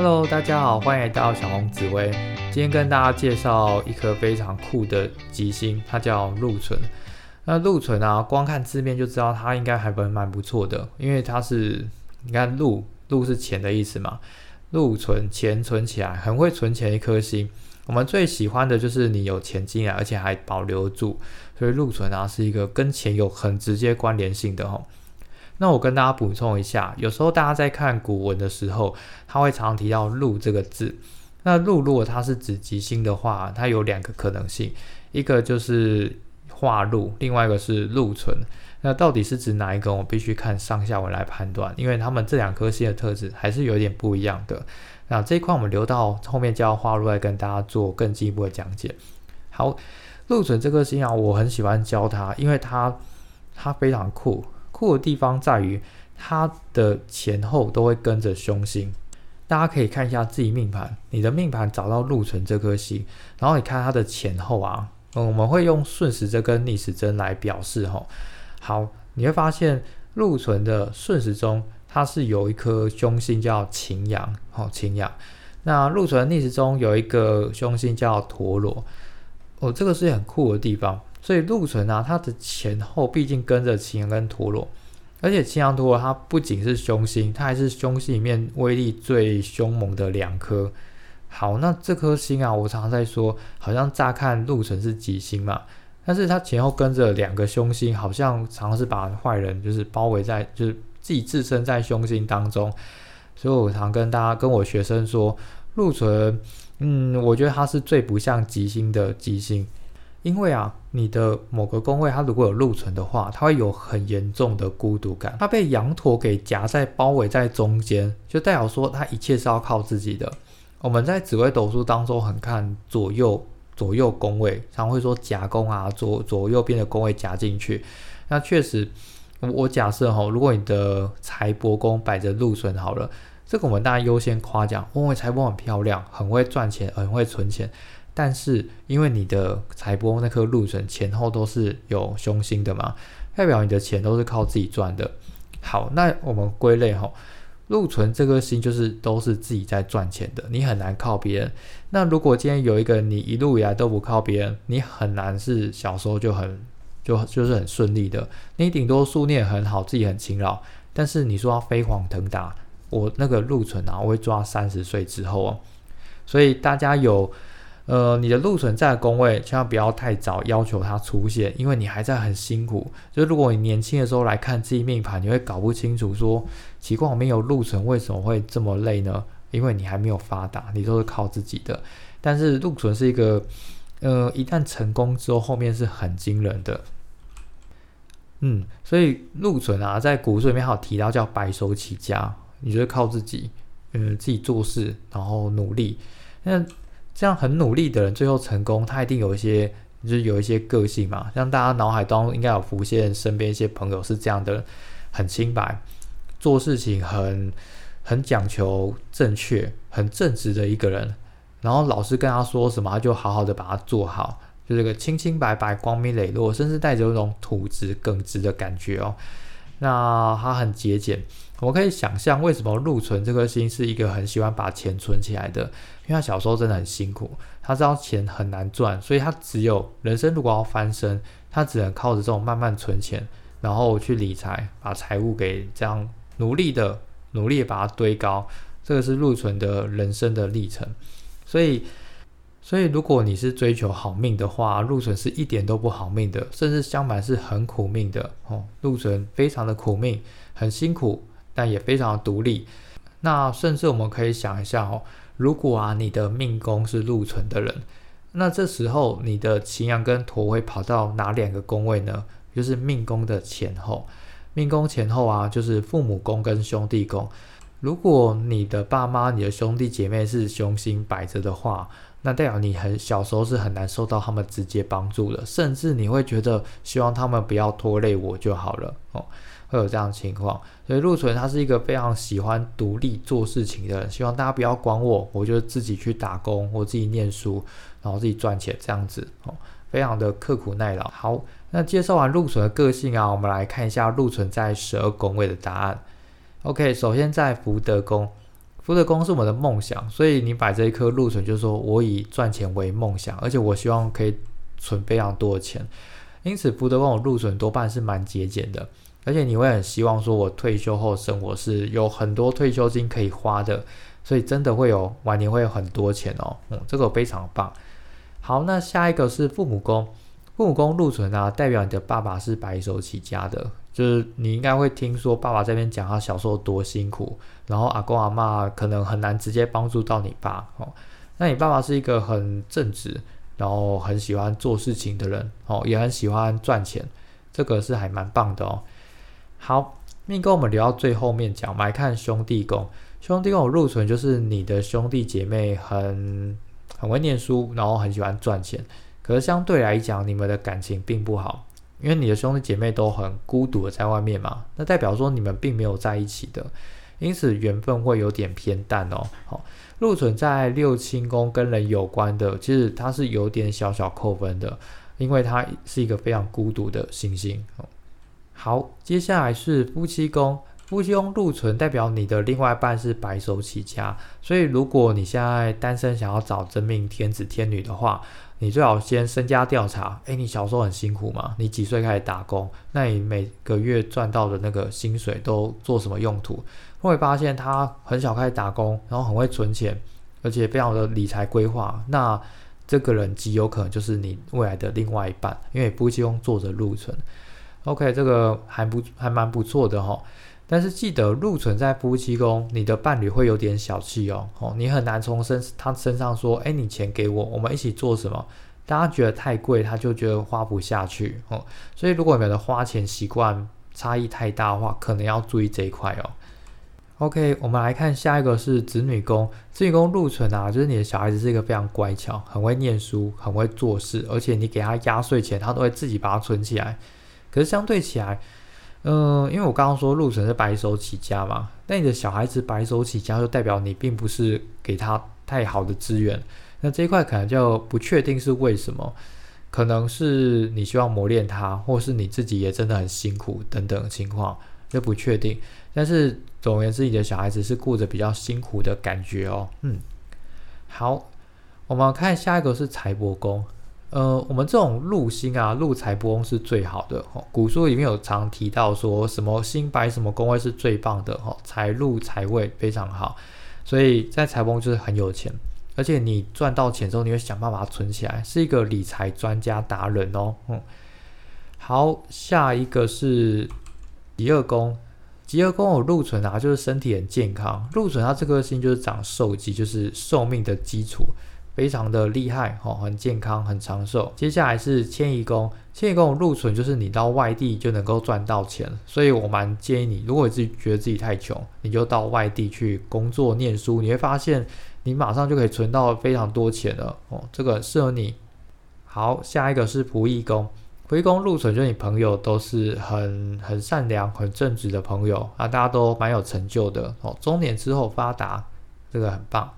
Hello，大家好，欢迎来到小红紫薇。今天跟大家介绍一颗非常酷的吉星，它叫禄存。那禄存啊，光看字面就知道它应该还蛮蛮不错的，因为它是你看禄禄是钱的意思嘛，禄存钱存起来，很会存钱一颗星。我们最喜欢的就是你有钱进来，而且还保留住，所以禄存啊是一个跟钱有很直接关联性的哈。那我跟大家补充一下，有时候大家在看古文的时候，他会常提到“禄”这个字。那“禄”如果它是指吉星的话，它有两个可能性，一个就是化禄，另外一个是禄存。那到底是指哪一个？我必须看上下文来判断，因为他们这两颗星的特质还是有点不一样的。那这一块我们留到后面教化禄来跟大家做更进一步的讲解。好，禄存这颗星啊，我很喜欢教它，因为它它非常酷。酷的地方在于它的前后都会跟着凶星。大家可以看一下自己命盘，你的命盘找到禄存这颗星，然后你看它的前后啊，嗯，我们会用顺时针跟逆时针来表示哈。好，你会发现禄存的顺时钟。它是有一颗凶星叫擎羊，哦，擎羊。那禄存逆时钟有一个凶星叫陀螺，哦，这个是很酷的地方。所以禄存啊，它的前后毕竟跟着擎羊跟陀螺，而且擎羊陀螺它不仅是凶星，它还是凶星里面威力最凶猛的两颗。好，那这颗星啊，我常常在说，好像乍看禄存是吉星嘛，但是它前后跟着两个凶星，好像常常是把坏人就是包围在就是。自己置身在凶星当中，所以我常跟大家、跟我学生说，禄存，嗯，我觉得它是最不像吉星的吉星，因为啊，你的某个宫位它如果有禄存的话，它会有很严重的孤独感，它被羊驼给夹在、包围在中间，就代表说它一切是要靠自己的。我们在紫微斗数当中很看左右左右宫位，常会说夹宫啊，左左右边的宫位夹进去，那确实。我假设哈，如果你的财帛宫摆着禄存好了，这个我们大家优先夸奖，因为财帛很漂亮，很会赚钱，很会存钱。但是因为你的财帛那颗禄存前后都是有凶星的嘛，代表你的钱都是靠自己赚的。好，那我们归类哈，禄存这颗星就是都是自己在赚钱的，你很难靠别人。那如果今天有一个你一路以来都不靠别人，你很难是小时候就很。就就是很顺利的，你顶多数念很好，自己很勤劳。但是你说要飞黄腾达，我那个禄存啊，我会抓三十岁之后哦。所以大家有呃你的禄存在的宫位，千万不要太早要求它出现，因为你还在很辛苦。就是如果你年轻的时候来看自己命盘，你会搞不清楚说，奇怪我没有禄存为什么会这么累呢？因为你还没有发达，你都是靠自己的。但是禄存是一个呃一旦成功之后，后面是很惊人的。嗯，所以禄存啊，在古书里面还有提到叫白手起家，你就是靠自己，嗯，自己做事，然后努力。那这样很努力的人，最后成功，他一定有一些，就是有一些个性嘛。像大家脑海当中应该有浮现身边一些朋友是这样的，很清白，做事情很很讲求正确，很正直的一个人。然后老师跟他说什么，他就好好的把它做好。就这个清清白白、光明磊落，甚至带着一种土直、耿直的感觉哦。那他很节俭，我可以想象为什么禄存这颗心是一个很喜欢把钱存起来的，因为他小时候真的很辛苦，他知道钱很难赚，所以他只有人生如果要翻身，他只能靠着这种慢慢存钱，然后去理财，把财务给这样努力的、努力把它堆高。这个是禄存的人生的历程，所以。所以，如果你是追求好命的话，禄存是一点都不好命的，甚至相反是很苦命的哦。禄存非常的苦命，很辛苦，但也非常的独立。那甚至我们可以想一下哦，如果啊你的命宫是禄存的人，那这时候你的擎羊跟驼会跑到哪两个宫位呢？就是命宫的前后。命宫前后啊，就是父母宫跟兄弟宫。如果你的爸妈、你的兄弟姐妹是凶星摆着的话，那代表你很小时候是很难受到他们直接帮助的，甚至你会觉得希望他们不要拖累我就好了哦，会有这样情况。所以陆存他是一个非常喜欢独立做事情的人，希望大家不要管我，我就自己去打工，我自己念书，然后自己赚钱这样子哦，非常的刻苦耐劳。好，那介绍完陆存的个性啊，我们来看一下陆存在十二宫位的答案。OK，首先在福德宫。福德宫是我们的梦想，所以你摆这一颗禄存，就是说我以赚钱为梦想，而且我希望可以存非常多的钱。因此，福德宫我禄存多半是蛮节俭的，而且你会很希望说，我退休后生活是有很多退休金可以花的，所以真的会有晚年会有很多钱哦。嗯，这个非常棒。好，那下一个是父母宫，父母宫禄存啊，代表你的爸爸是白手起家的，就是你应该会听说爸爸这边讲他小时候多辛苦，然后阿公阿妈可能很难直接帮助到你爸哦。那你爸爸是一个很正直。然后很喜欢做事情的人哦，也很喜欢赚钱，这个是还蛮棒的哦。好，命宫我们留到最后面讲，我们来看兄弟宫。兄弟宫入存就是你的兄弟姐妹很很会念书，然后很喜欢赚钱。可是相对来讲，你们的感情并不好，因为你的兄弟姐妹都很孤独的在外面嘛，那代表说你们并没有在一起的，因此缘分会有点偏淡哦。好。禄存在六亲宫跟人有关的，其实它是有点小小扣分的，因为它是一个非常孤独的行星。好，接下来是夫妻宫，夫妻宫禄存代表你的另外一半是白手起家，所以如果你现在单身想要找真命天子天女的话，你最好先身家调查。诶，你小时候很辛苦嘛？你几岁开始打工？那你每个月赚到的那个薪水都做什么用途？会发现他很小开始打工，然后很会存钱，而且非常的理财规划。那这个人极有可能就是你未来的另外一半，因为不希望坐着入存。OK，这个还不还蛮不错的哈。但是记得禄存在夫妻宫，你的伴侣会有点小气哦。哦，你很难从身他身上说，哎，你钱给我，我们一起做什么？大家觉得太贵，他就觉得花不下去哦。所以如果你们的花钱习惯差异太大的话，可能要注意这一块哦。OK，我们来看下一个是子女宫。子女宫禄存啊，就是你的小孩子是一个非常乖巧、很会念书、很会做事，而且你给他压岁钱，他都会自己把它存起来。可是相对起来，嗯，因为我刚刚说路程是白手起家嘛，那你的小孩子白手起家，就代表你并不是给他太好的资源。那这一块可能就不确定是为什么，可能是你希望磨练他，或是你自己也真的很辛苦等等情况，就不确定。但是总而言之，你的小孩子是过着比较辛苦的感觉哦。嗯，好，我们看下一个是财帛宫。呃，我们这种禄星啊，禄财帛宫是最好的。哦，古书里面有常提到说什么星摆什么宫位是最棒的。哦，财禄财位非常好，所以在财帛就是很有钱，而且你赚到钱之后，你会想办法存起来，是一个理财专家达人哦。嗯，好，下一个是第二宫。吉厄宫有禄存啊，就是身体很健康。禄存它这颗星就是长寿吉，就是寿命的基础，非常的厉害哦，很健康，很长寿。接下来是迁移宫，迁移宫禄存就是你到外地就能够赚到钱，所以我蛮建议你，如果自己觉得自己太穷，你就到外地去工作念书，你会发现你马上就可以存到非常多钱了哦，这个适合你。好，下一个是仆役宫。回宫禄存，就你朋友都是很很善良、很正直的朋友啊，大家都蛮有成就的哦。中年之后发达，这个很棒。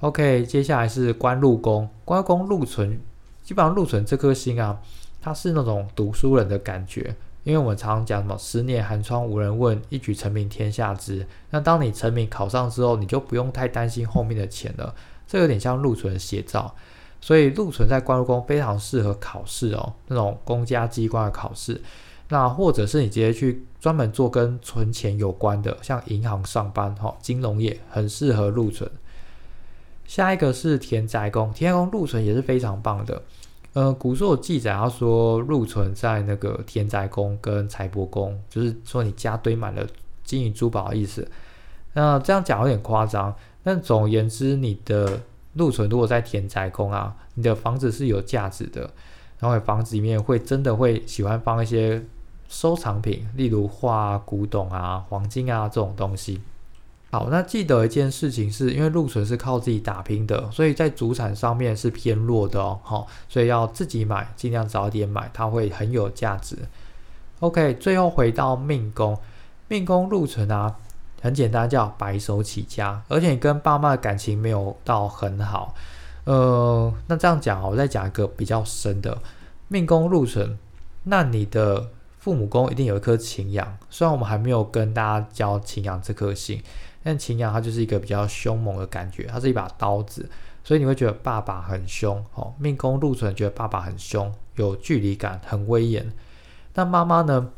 OK，接下来是官禄宫，官禄宫禄存，基本上禄存这颗星啊，它是那种读书人的感觉，因为我们常常讲什么“十年寒窗无人问，一举成名天下知”。那当你成名考上之后，你就不用太担心后面的钱了，这有点像禄存的写照。所以禄存在官禄宫非常适合考试哦，那种公家机关的考试，那或者是你直接去专门做跟存钱有关的，像银行上班哈，金融业很适合禄存。下一个是田宅宫，田宅宫禄存也是非常棒的。呃，古书有记载，他说禄存在那个田宅宫跟财帛宫，就是说你家堆满了金银珠宝的意思。那这样讲有点夸张，但总而言之，你的。禄存如果在田宅宫啊，你的房子是有价值的，然后房子里面会真的会喜欢放一些收藏品，例如画、古董啊、黄金啊这种东西。好，那记得一件事情是，因为禄存是靠自己打拼的，所以在主产上面是偏弱的哦。好，所以要自己买，尽量早点买，它会很有价值。OK，最后回到命宫，命宫禄存啊。很简单，叫白手起家，而且你跟爸妈的感情没有到很好。呃，那这样讲我再讲一个比较深的命宫禄存，那你的父母宫一定有一颗擎羊。虽然我们还没有跟大家教擎羊这颗星，但擎羊它就是一个比较凶猛的感觉，它是一把刀子，所以你会觉得爸爸很凶哦。命宫禄存觉得爸爸很凶，有距离感，很威严。那妈妈呢？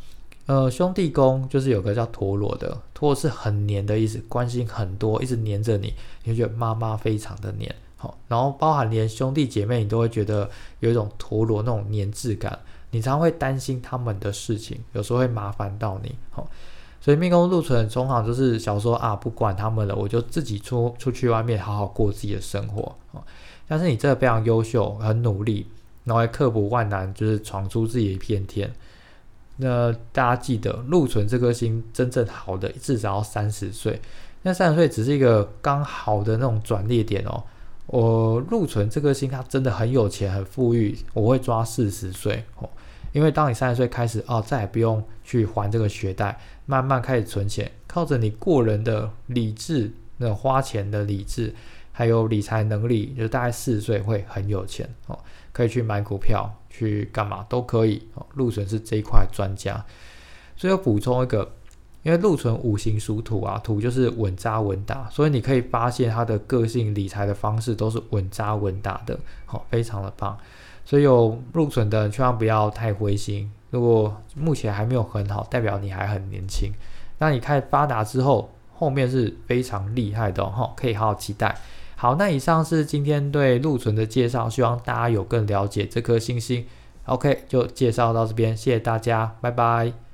呃，兄弟宫就是有个叫陀螺的，陀螺是很黏的意思，关心很多，一直黏着你，你就觉得妈妈非常的黏。好，然后包含连兄弟姐妹，你都会觉得有一种陀螺那种黏滞感，你常会担心他们的事情，有时候会麻烦到你。好。所以命宫禄存通常就是想说啊，不管他们了，我就自己出出去外面好好过自己的生活啊。但是你真的非常优秀，很努力，然后还克服万难，就是闯出自己的一片天。那大家记得，禄存这颗星真正好的至少要三十岁，那三十岁只是一个刚好的那种转捩点哦。我禄存这颗星，它真的很有钱，很富裕，我会抓四十岁哦。因为当你三十岁开始哦，再也不用去还这个学贷，慢慢开始存钱，靠着你过人的理智，那花钱的理智，还有理财能力，就大概四十岁会很有钱哦，可以去买股票，去干嘛都可以哦。禄存是这一块专家。最后补充一个，因为禄存五行属土啊，土就是稳扎稳打，所以你可以发现他的个性、理财的方式都是稳扎稳打的，好，非常的棒。所以有入存的千万不要太灰心。如果目前还没有很好，代表你还很年轻。那你开始发达之后，后面是非常厉害的哈，可以好好期待。好，那以上是今天对禄存的介绍，希望大家有更了解这颗星星。OK，就介绍到这边，谢谢大家，拜拜。